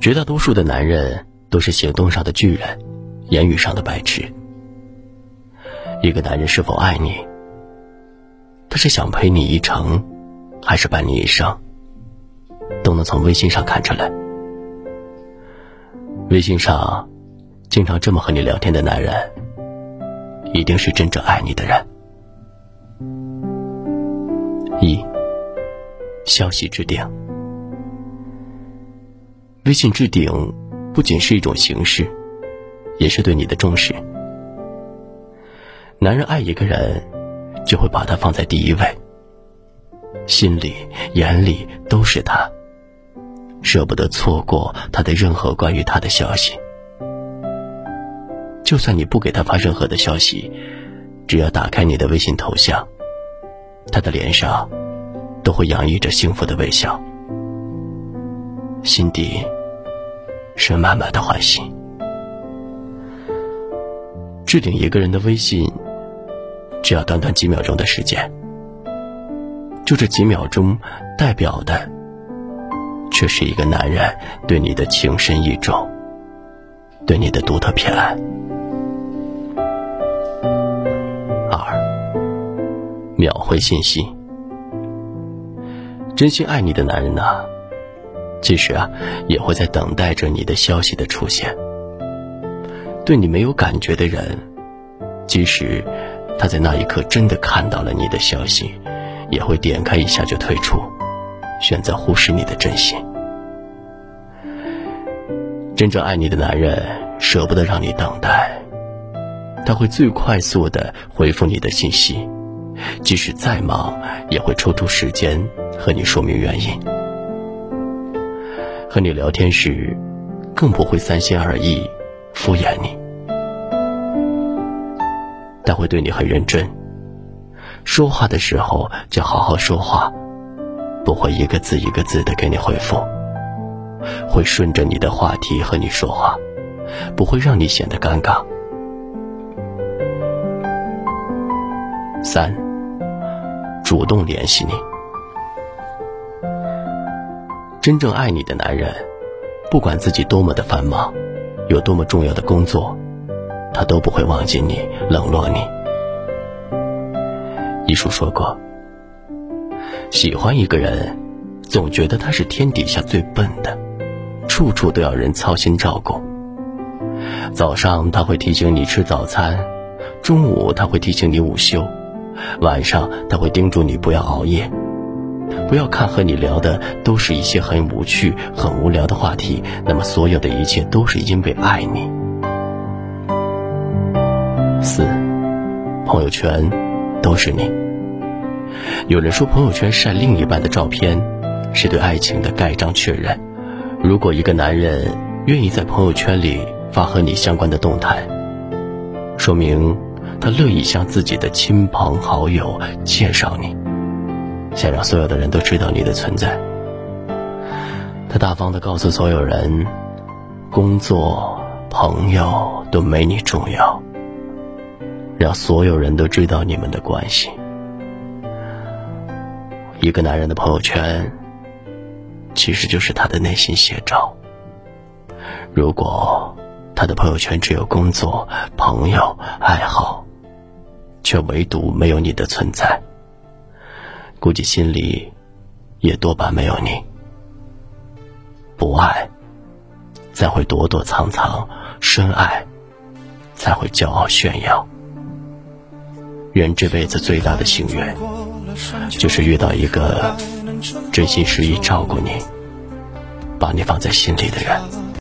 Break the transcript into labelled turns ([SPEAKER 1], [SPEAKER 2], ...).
[SPEAKER 1] 绝大多数的男人都是行动上的巨人，言语上的白痴。一个男人是否爱你，他是想陪你一程，还是伴你一生，都能从微信上看出来。微信上经常这么和你聊天的男人，一定是真正爱你的人。一，消息置顶。微信置顶不仅是一种形式，也是对你的重视。男人爱一个人，就会把他放在第一位，心里、眼里都是他，舍不得错过他的任何关于他的消息。就算你不给他发任何的消息，只要打开你的微信头像，他的脸上都会洋溢着幸福的微笑，心底是满满的欢喜。置顶一个人的微信。只要短短几秒钟的时间，就这几秒钟，代表的却是一个男人对你的情深意重，对你的独特偏爱。二，秒回信息。真心爱你的男人呢，其实啊，也会在等待着你的消息的出现。对你没有感觉的人，即使。他在那一刻真的看到了你的消息，也会点开一下就退出，选择忽视你的真心。真正爱你的男人舍不得让你等待，他会最快速的回复你的信息，即使再忙也会抽出时间和你说明原因。和你聊天时，更不会三心二意敷衍你。他会对你很认真，说话的时候就好好说话，不会一个字一个字的给你回复，会顺着你的话题和你说话，不会让你显得尴尬。三，主动联系你。真正爱你的男人，不管自己多么的繁忙，有多么重要的工作。他都不会忘记你，冷落你。一书说过，喜欢一个人，总觉得他是天底下最笨的，处处都要人操心照顾。早上他会提醒你吃早餐，中午他会提醒你午休，晚上他会叮嘱你不要熬夜，不要看和你聊的都是一些很无趣、很无聊的话题，那么所有的一切都是因为爱你。四，朋友圈都是你。有人说，朋友圈晒另一半的照片，是对爱情的盖章确认。如果一个男人愿意在朋友圈里发和你相关的动态，说明他乐意向自己的亲朋好友介绍你，想让所有的人都知道你的存在。他大方的告诉所有人，工作、朋友都没你重要。让所有人都知道你们的关系。一个男人的朋友圈，其实就是他的内心写照。如果他的朋友圈只有工作、朋友、爱好，却唯独没有你的存在，估计心里也多半没有你。不爱，才会躲躲藏藏；深爱，才会骄傲炫耀。人这辈子最大的幸运，就是遇到一个真心实意照顾你、把你放在心里的人。